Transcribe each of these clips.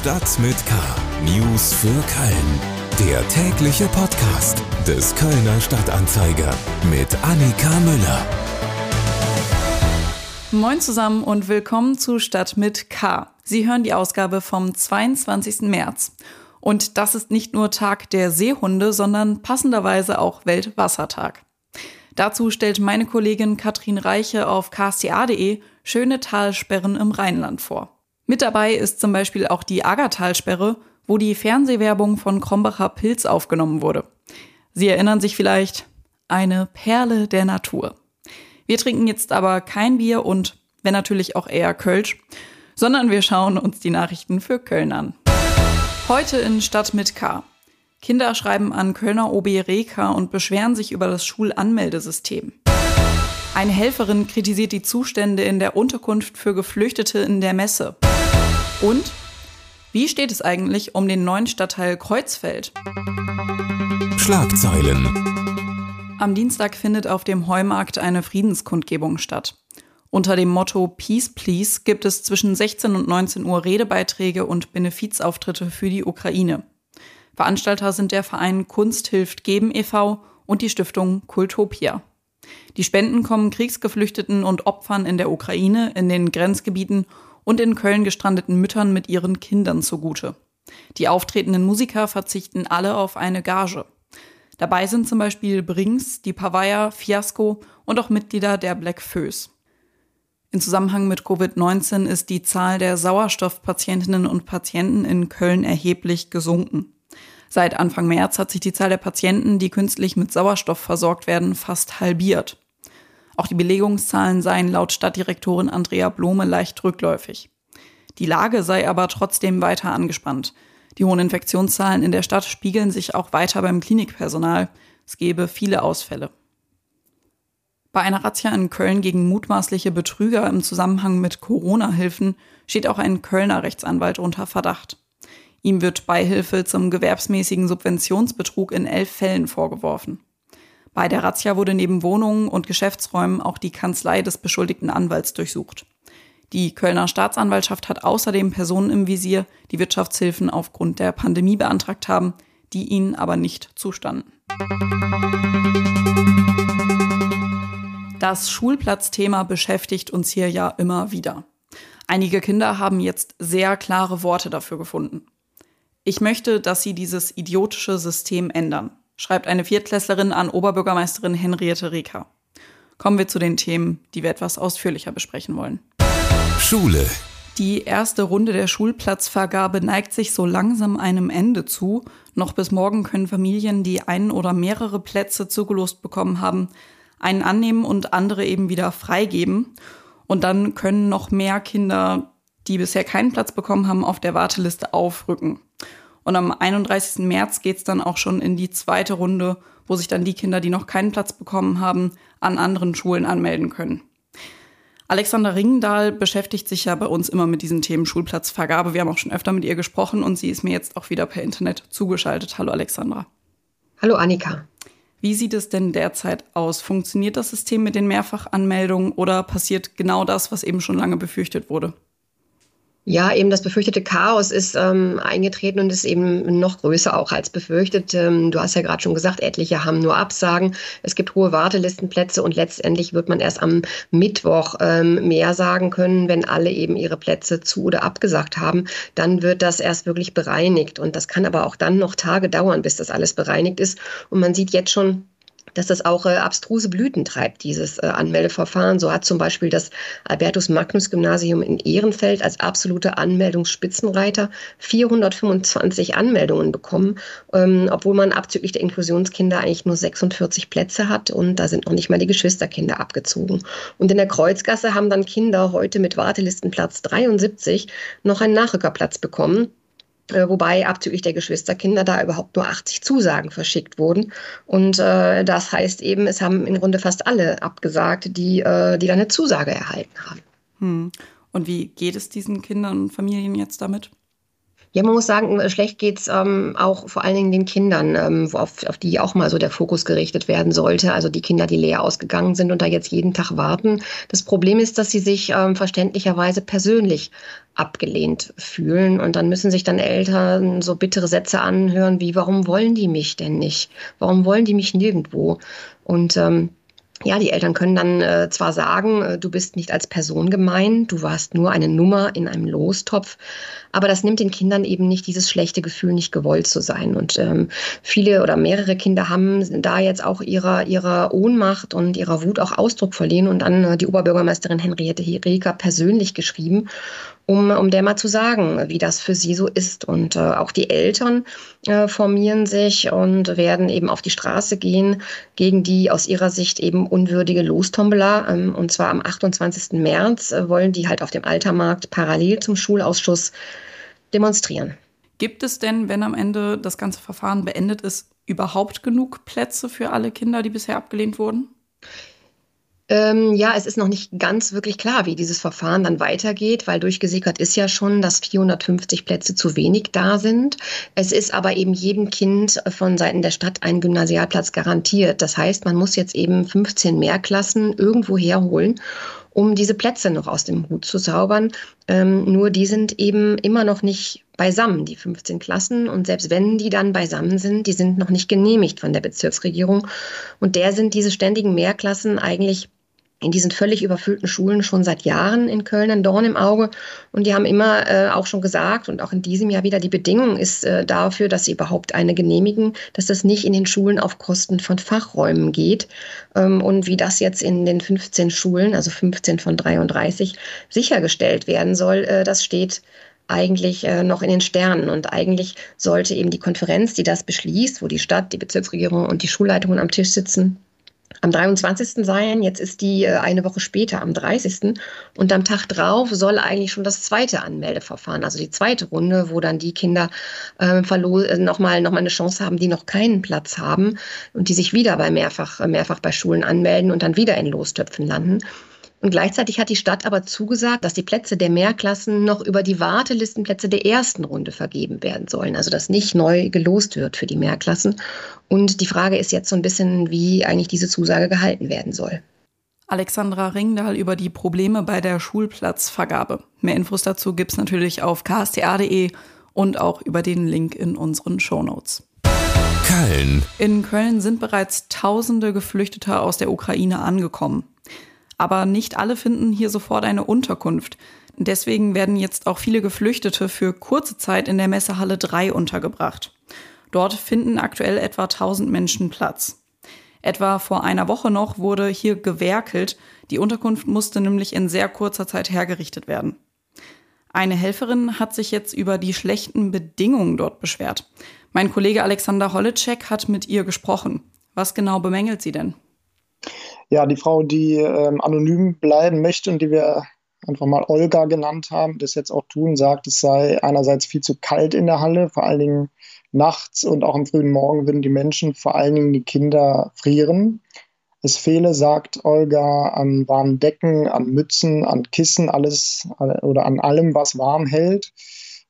Stadt mit K. News für Köln. Der tägliche Podcast des Kölner Stadtanzeiger mit Annika Müller. Moin zusammen und willkommen zu Stadt mit K. Sie hören die Ausgabe vom 22. März. Und das ist nicht nur Tag der Seehunde, sondern passenderweise auch Weltwassertag. Dazu stellt meine Kollegin Katrin Reiche auf ksta.de schöne Talsperren im Rheinland vor. Mit dabei ist zum Beispiel auch die Aggertalsperre, wo die Fernsehwerbung von Krombacher Pilz aufgenommen wurde. Sie erinnern sich vielleicht, eine Perle der Natur. Wir trinken jetzt aber kein Bier und, wenn natürlich auch eher Kölsch, sondern wir schauen uns die Nachrichten für Köln an. Heute in Stadt mit K. Kinder schreiben an Kölner OB Reka und beschweren sich über das Schulanmeldesystem. Eine Helferin kritisiert die Zustände in der Unterkunft für Geflüchtete in der Messe. Und wie steht es eigentlich um den neuen Stadtteil Kreuzfeld? Schlagzeilen. Am Dienstag findet auf dem Heumarkt eine Friedenskundgebung statt. Unter dem Motto Peace Please gibt es zwischen 16 und 19 Uhr Redebeiträge und Benefizauftritte für die Ukraine. Veranstalter sind der Verein Kunst hilft geben e.V. und die Stiftung Kultopia. Die Spenden kommen Kriegsgeflüchteten und Opfern in der Ukraine, in den Grenzgebieten und in Köln gestrandeten Müttern mit ihren Kindern zugute. Die auftretenden Musiker verzichten alle auf eine Gage. Dabei sind zum Beispiel Brings, die Pavaya, Fiasco und auch Mitglieder der Black Föß. In Zusammenhang mit Covid-19 ist die Zahl der Sauerstoffpatientinnen und Patienten in Köln erheblich gesunken. Seit Anfang März hat sich die Zahl der Patienten, die künstlich mit Sauerstoff versorgt werden, fast halbiert. Auch die Belegungszahlen seien laut Stadtdirektorin Andrea Blome leicht rückläufig. Die Lage sei aber trotzdem weiter angespannt. Die hohen Infektionszahlen in der Stadt spiegeln sich auch weiter beim Klinikpersonal. Es gebe viele Ausfälle. Bei einer Razzia in Köln gegen mutmaßliche Betrüger im Zusammenhang mit Corona-Hilfen steht auch ein Kölner Rechtsanwalt unter Verdacht. Ihm wird Beihilfe zum gewerbsmäßigen Subventionsbetrug in elf Fällen vorgeworfen. Bei der Razzia wurde neben Wohnungen und Geschäftsräumen auch die Kanzlei des beschuldigten Anwalts durchsucht. Die Kölner Staatsanwaltschaft hat außerdem Personen im Visier, die Wirtschaftshilfen aufgrund der Pandemie beantragt haben, die ihnen aber nicht zustanden. Das Schulplatzthema beschäftigt uns hier ja immer wieder. Einige Kinder haben jetzt sehr klare Worte dafür gefunden. Ich möchte, dass sie dieses idiotische System ändern schreibt eine Viertklässlerin an Oberbürgermeisterin Henriette Reker. Kommen wir zu den Themen, die wir etwas ausführlicher besprechen wollen. Schule. Die erste Runde der Schulplatzvergabe neigt sich so langsam einem Ende zu. Noch bis morgen können Familien, die einen oder mehrere Plätze zugelost bekommen haben, einen annehmen und andere eben wieder freigeben. Und dann können noch mehr Kinder, die bisher keinen Platz bekommen haben, auf der Warteliste aufrücken. Und am 31. März geht's dann auch schon in die zweite Runde, wo sich dann die Kinder, die noch keinen Platz bekommen haben, an anderen Schulen anmelden können. Alexander Ringendahl beschäftigt sich ja bei uns immer mit diesen Themen Schulplatzvergabe. Wir haben auch schon öfter mit ihr gesprochen und sie ist mir jetzt auch wieder per Internet zugeschaltet. Hallo Alexandra. Hallo Annika. Wie sieht es denn derzeit aus? Funktioniert das System mit den Mehrfachanmeldungen oder passiert genau das, was eben schon lange befürchtet wurde? Ja, eben das befürchtete Chaos ist ähm, eingetreten und ist eben noch größer auch als befürchtet. Ähm, du hast ja gerade schon gesagt, etliche haben nur Absagen. Es gibt hohe Wartelistenplätze und letztendlich wird man erst am Mittwoch ähm, mehr sagen können, wenn alle eben ihre Plätze zu oder abgesagt haben. Dann wird das erst wirklich bereinigt und das kann aber auch dann noch Tage dauern, bis das alles bereinigt ist. Und man sieht jetzt schon, dass das auch äh, abstruse Blüten treibt, dieses äh, Anmeldeverfahren. So hat zum Beispiel das Albertus Magnus Gymnasium in Ehrenfeld als absolute Anmeldungsspitzenreiter 425 Anmeldungen bekommen, ähm, obwohl man abzüglich der Inklusionskinder eigentlich nur 46 Plätze hat und da sind noch nicht mal die Geschwisterkinder abgezogen. Und in der Kreuzgasse haben dann Kinder heute mit Wartelistenplatz 73 noch einen Nachrückerplatz bekommen wobei abzüglich der Geschwisterkinder da überhaupt nur 80 Zusagen verschickt wurden. Und äh, das heißt eben, es haben im Grunde fast alle abgesagt, die, äh, die da eine Zusage erhalten haben. Hm. Und wie geht es diesen Kindern und Familien jetzt damit? Ja, man muss sagen, schlecht geht's ähm, auch vor allen Dingen den Kindern, ähm, auf, auf die auch mal so der Fokus gerichtet werden sollte. Also die Kinder, die leer ausgegangen sind und da jetzt jeden Tag warten. Das Problem ist, dass sie sich ähm, verständlicherweise persönlich abgelehnt fühlen. Und dann müssen sich dann Eltern so bittere Sätze anhören wie, warum wollen die mich denn nicht? Warum wollen die mich nirgendwo? Und ähm, ja, die Eltern können dann äh, zwar sagen, äh, du bist nicht als Person gemein, du warst nur eine Nummer in einem Lostopf, aber das nimmt den Kindern eben nicht dieses schlechte Gefühl, nicht gewollt zu sein. Und ähm, viele oder mehrere Kinder haben da jetzt auch ihrer, ihrer Ohnmacht und ihrer Wut auch Ausdruck verliehen und an äh, die Oberbürgermeisterin Henriette Reker persönlich geschrieben um, um der mal zu sagen, wie das für sie so ist. Und äh, auch die Eltern äh, formieren sich und werden eben auf die Straße gehen gegen die aus ihrer Sicht eben unwürdige Lostombola. Ähm, und zwar am 28. März äh, wollen die halt auf dem Altermarkt parallel zum Schulausschuss demonstrieren. Gibt es denn, wenn am Ende das ganze Verfahren beendet ist, überhaupt genug Plätze für alle Kinder, die bisher abgelehnt wurden? Ähm, ja, es ist noch nicht ganz wirklich klar, wie dieses Verfahren dann weitergeht, weil durchgesickert ist ja schon, dass 450 Plätze zu wenig da sind. Es ist aber eben jedem Kind von Seiten der Stadt ein Gymnasialplatz garantiert. Das heißt, man muss jetzt eben 15 Mehrklassen irgendwo herholen um diese Plätze noch aus dem Hut zu zaubern. Ähm, nur die sind eben immer noch nicht beisammen, die 15 Klassen. Und selbst wenn die dann beisammen sind, die sind noch nicht genehmigt von der Bezirksregierung. Und der sind diese ständigen Mehrklassen eigentlich in diesen völlig überfüllten Schulen schon seit Jahren in Köln ein Dorn im Auge. Und die haben immer äh, auch schon gesagt und auch in diesem Jahr wieder, die Bedingung ist äh, dafür, dass sie überhaupt eine genehmigen, dass das nicht in den Schulen auf Kosten von Fachräumen geht. Ähm, und wie das jetzt in den 15 Schulen, also 15 von 33, sichergestellt werden soll, äh, das steht eigentlich äh, noch in den Sternen. Und eigentlich sollte eben die Konferenz, die das beschließt, wo die Stadt, die Bezirksregierung und die Schulleitungen am Tisch sitzen, am 23. sein. Jetzt ist die äh, eine Woche später, am 30. Und am Tag drauf soll eigentlich schon das zweite Anmeldeverfahren, also die zweite Runde, wo dann die Kinder äh, nochmal noch mal eine Chance haben, die noch keinen Platz haben und die sich wieder bei mehrfach, mehrfach bei Schulen anmelden und dann wieder in Lostöpfen landen. Und gleichzeitig hat die Stadt aber zugesagt, dass die Plätze der Mehrklassen noch über die Wartelistenplätze der ersten Runde vergeben werden sollen. Also dass nicht neu gelost wird für die Mehrklassen. Und die Frage ist jetzt so ein bisschen, wie eigentlich diese Zusage gehalten werden soll. Alexandra Ringdahl über die Probleme bei der Schulplatzvergabe. Mehr Infos dazu gibt es natürlich auf ksta.de und auch über den Link in unseren Shownotes. Köln. In Köln sind bereits tausende Geflüchtete aus der Ukraine angekommen. Aber nicht alle finden hier sofort eine Unterkunft. Deswegen werden jetzt auch viele Geflüchtete für kurze Zeit in der Messehalle 3 untergebracht. Dort finden aktuell etwa 1000 Menschen Platz. Etwa vor einer Woche noch wurde hier gewerkelt. Die Unterkunft musste nämlich in sehr kurzer Zeit hergerichtet werden. Eine Helferin hat sich jetzt über die schlechten Bedingungen dort beschwert. Mein Kollege Alexander Holleczek hat mit ihr gesprochen. Was genau bemängelt sie denn? Ja, die Frau, die ähm, anonym bleiben möchte und die wir einfach mal Olga genannt haben, das jetzt auch tun, sagt, es sei einerseits viel zu kalt in der Halle, vor allen Dingen nachts und auch am frühen Morgen würden die Menschen, vor allen Dingen die Kinder, frieren. Es fehle, sagt Olga, an warmen Decken, an Mützen, an Kissen, alles oder an allem, was warm hält.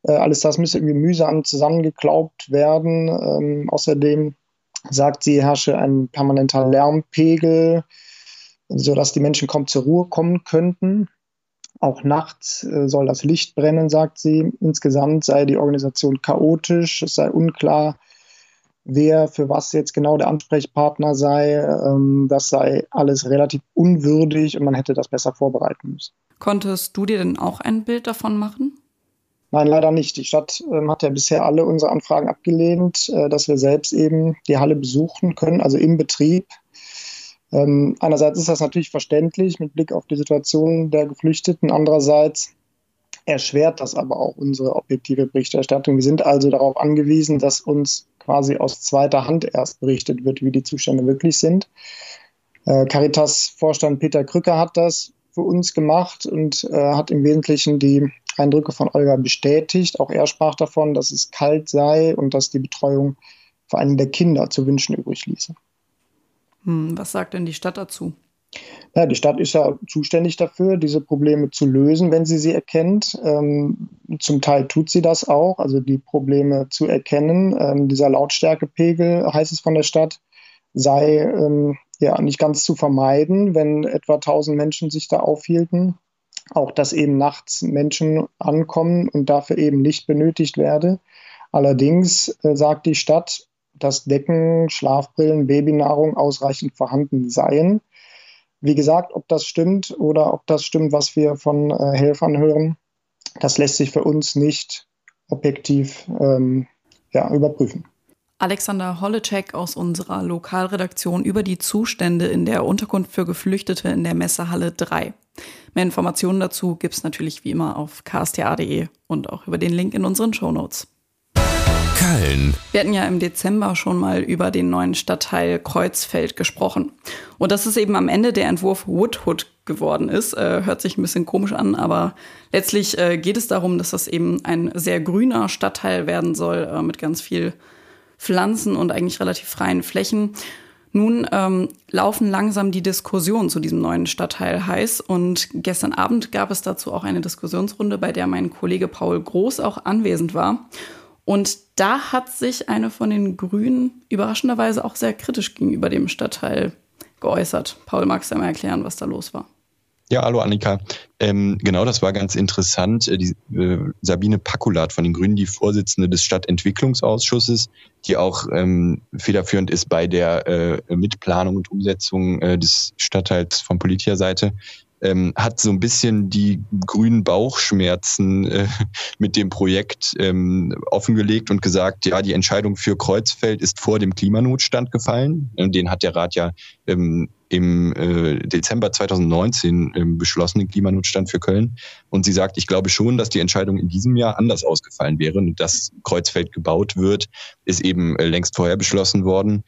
Äh, alles das müsse irgendwie mühsam zusammengeklaubt werden. Ähm, außerdem sagt sie, herrsche ein permanenter Lärmpegel sodass die Menschen kaum zur Ruhe kommen könnten. Auch nachts äh, soll das Licht brennen, sagt sie. Insgesamt sei die Organisation chaotisch, es sei unklar, wer für was jetzt genau der Ansprechpartner sei. Ähm, das sei alles relativ unwürdig und man hätte das besser vorbereiten müssen. Konntest du dir denn auch ein Bild davon machen? Nein, leider nicht. Die Stadt ähm, hat ja bisher alle unsere Anfragen abgelehnt, äh, dass wir selbst eben die Halle besuchen können, also im Betrieb. Ähm, einerseits ist das natürlich verständlich mit Blick auf die Situation der Geflüchteten. Andererseits erschwert das aber auch unsere objektive Berichterstattung. Wir sind also darauf angewiesen, dass uns quasi aus zweiter Hand erst berichtet wird, wie die Zustände wirklich sind. Äh, Caritas-Vorstand Peter Krücker hat das für uns gemacht und äh, hat im Wesentlichen die Eindrücke von Olga bestätigt. Auch er sprach davon, dass es kalt sei und dass die Betreuung vor allem der Kinder zu wünschen übrig ließe. Hm, was sagt denn die Stadt dazu? Ja, die Stadt ist ja zuständig dafür, diese Probleme zu lösen, wenn sie sie erkennt. Ähm, zum Teil tut sie das auch, also die Probleme zu erkennen. Ähm, dieser Lautstärkepegel, heißt es von der Stadt, sei ähm, ja nicht ganz zu vermeiden, wenn etwa 1000 Menschen sich da aufhielten. Auch dass eben nachts Menschen ankommen und dafür eben nicht benötigt werde. Allerdings äh, sagt die Stadt, dass Decken, Schlafbrillen, Babynahrung ausreichend vorhanden seien. Wie gesagt, ob das stimmt oder ob das stimmt, was wir von äh, Helfern hören, das lässt sich für uns nicht objektiv ähm, ja, überprüfen. Alexander Holleczek aus unserer Lokalredaktion über die Zustände in der Unterkunft für Geflüchtete in der Messehalle 3. Mehr Informationen dazu gibt es natürlich wie immer auf ksta.de und auch über den Link in unseren Shownotes. Köln. Wir hatten ja im Dezember schon mal über den neuen Stadtteil Kreuzfeld gesprochen. Und dass es eben am Ende der Entwurf Woodhood geworden ist, äh, hört sich ein bisschen komisch an, aber letztlich äh, geht es darum, dass das eben ein sehr grüner Stadtteil werden soll, äh, mit ganz viel Pflanzen und eigentlich relativ freien Flächen. Nun ähm, laufen langsam die Diskussionen zu diesem neuen Stadtteil heiß und gestern Abend gab es dazu auch eine Diskussionsrunde, bei der mein Kollege Paul Groß auch anwesend war. Und da hat sich eine von den Grünen überraschenderweise auch sehr kritisch gegenüber dem Stadtteil geäußert. Paul, magst du einmal erklären, was da los war? Ja, hallo Annika. Ähm, genau, das war ganz interessant. Äh, die, äh, Sabine Pakulat von den Grünen, die Vorsitzende des Stadtentwicklungsausschusses, die auch ähm, federführend ist bei der äh, Mitplanung und Umsetzung äh, des Stadtteils von politischer Seite, ähm, hat so ein bisschen die grünen Bauchschmerzen äh, mit dem Projekt ähm, offengelegt und gesagt, ja, die Entscheidung für Kreuzfeld ist vor dem Klimanotstand gefallen. Den hat der Rat ja ähm, im äh, Dezember 2019 ähm, beschlossen, den Klimanotstand für Köln. Und sie sagt, ich glaube schon, dass die Entscheidung in diesem Jahr anders ausgefallen wäre. Und dass Kreuzfeld gebaut wird, ist eben äh, längst vorher beschlossen worden.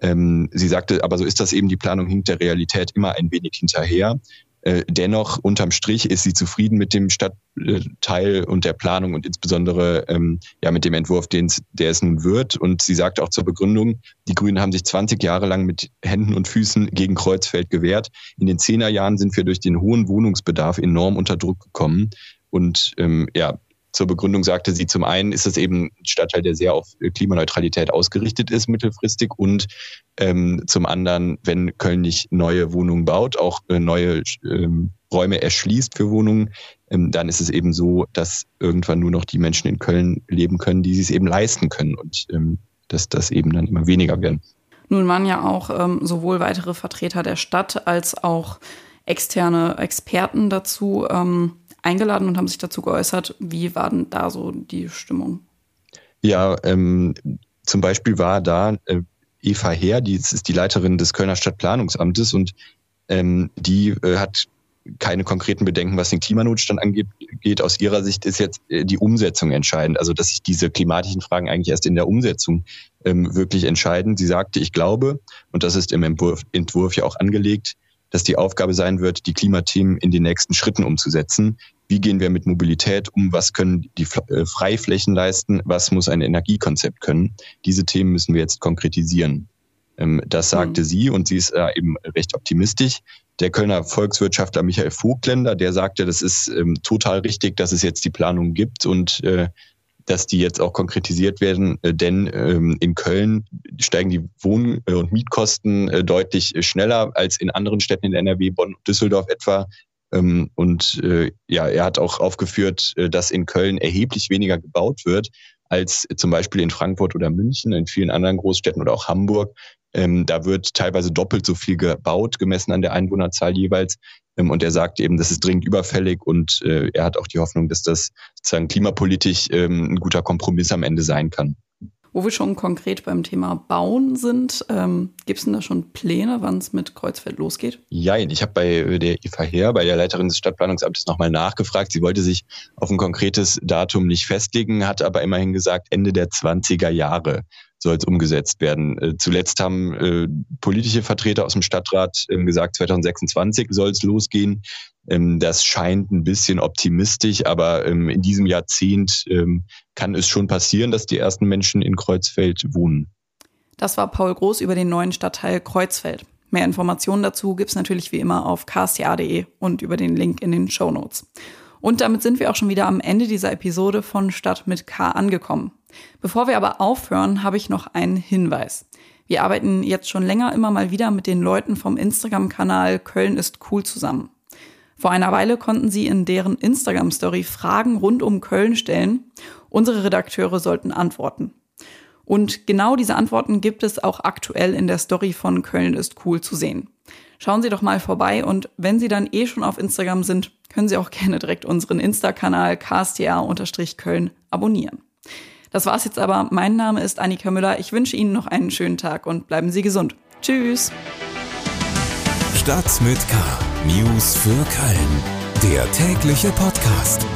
Ähm, sie sagte, aber so ist das eben, die Planung hinkt der Realität immer ein wenig hinterher. Äh, dennoch, unterm Strich, ist sie zufrieden mit dem Stadtteil und der Planung und insbesondere ähm, ja mit dem Entwurf, den der es nun wird. Und sie sagt auch zur Begründung, die Grünen haben sich 20 Jahre lang mit Händen und Füßen gegen Kreuzfeld gewehrt. In den Zehnerjahren sind wir durch den hohen Wohnungsbedarf enorm unter Druck gekommen. Und ähm, ja, zur Begründung sagte sie, zum einen ist es eben ein Stadtteil, der sehr auf Klimaneutralität ausgerichtet ist mittelfristig und ähm, zum anderen, wenn Köln nicht neue Wohnungen baut, auch äh, neue ähm, Räume erschließt für Wohnungen, ähm, dann ist es eben so, dass irgendwann nur noch die Menschen in Köln leben können, die es eben leisten können und ähm, dass das eben dann immer weniger werden. Nun waren ja auch ähm, sowohl weitere Vertreter der Stadt als auch externe Experten dazu eingeladen und haben sich dazu geäußert. Wie war denn da so die Stimmung? Ja, ähm, zum Beispiel war da äh, Eva Heer, die ist die Leiterin des Kölner Stadtplanungsamtes und ähm, die äh, hat keine konkreten Bedenken, was den Klimanotstand angeht. Aus ihrer Sicht ist jetzt äh, die Umsetzung entscheidend. Also, dass sich diese klimatischen Fragen eigentlich erst in der Umsetzung ähm, wirklich entscheiden. Sie sagte, ich glaube, und das ist im Entwurf, Entwurf ja auch angelegt, dass die Aufgabe sein wird, die Klimathemen in den nächsten Schritten umzusetzen. Wie gehen wir mit Mobilität um? Was können die äh, Freiflächen leisten? Was muss ein Energiekonzept können? Diese Themen müssen wir jetzt konkretisieren. Ähm, das sagte mhm. sie und sie ist eben recht optimistisch. Der Kölner Volkswirtschaftler Michael Vogtländer, der sagte, das ist ähm, total richtig, dass es jetzt die Planung gibt und äh, dass die jetzt auch konkretisiert werden, äh, denn ähm, in Köln steigen die Wohn- und Mietkosten deutlich schneller als in anderen Städten in NRW, Bonn und Düsseldorf etwa. Ähm, und äh, ja, er hat auch aufgeführt, äh, dass in Köln erheblich weniger gebaut wird als zum Beispiel in Frankfurt oder München, in vielen anderen Großstädten oder auch Hamburg. Ähm, da wird teilweise doppelt so viel gebaut, gemessen an der Einwohnerzahl jeweils. Ähm, und er sagt eben, das ist dringend überfällig und äh, er hat auch die Hoffnung, dass das sozusagen klimapolitisch ähm, ein guter Kompromiss am Ende sein kann. Wo wir schon konkret beim Thema Bauen sind, ähm, gibt es denn da schon Pläne, wann es mit Kreuzfeld losgeht? Ja, ich habe bei der Eva Heer, bei der Leiterin des Stadtplanungsamtes, nochmal nachgefragt. Sie wollte sich auf ein konkretes Datum nicht festlegen, hat aber immerhin gesagt, Ende der 20er Jahre soll es umgesetzt werden. Äh, zuletzt haben äh, politische Vertreter aus dem Stadtrat äh, gesagt, 2026 soll es losgehen. Ähm, das scheint ein bisschen optimistisch, aber ähm, in diesem Jahrzehnt ähm, kann es schon passieren, dass die ersten Menschen in Kreuzfeld wohnen. Das war Paul Groß über den neuen Stadtteil Kreuzfeld. Mehr Informationen dazu gibt es natürlich wie immer auf ksta.de und über den Link in den Show Notes. Und damit sind wir auch schon wieder am Ende dieser Episode von Stadt mit K angekommen. Bevor wir aber aufhören, habe ich noch einen Hinweis. Wir arbeiten jetzt schon länger immer mal wieder mit den Leuten vom Instagram-Kanal Köln ist cool zusammen. Vor einer Weile konnten sie in deren Instagram-Story Fragen rund um Köln stellen. Unsere Redakteure sollten antworten. Und genau diese Antworten gibt es auch aktuell in der Story von Köln ist cool zu sehen. Schauen Sie doch mal vorbei und wenn Sie dann eh schon auf Instagram sind, können Sie auch gerne direkt unseren Insta-Kanal kstr-köln abonnieren. Das war's jetzt aber. Mein Name ist Annika Müller. Ich wünsche Ihnen noch einen schönen Tag und bleiben Sie gesund. Tschüss. Stadt mit K. News für Köln. Der tägliche Podcast.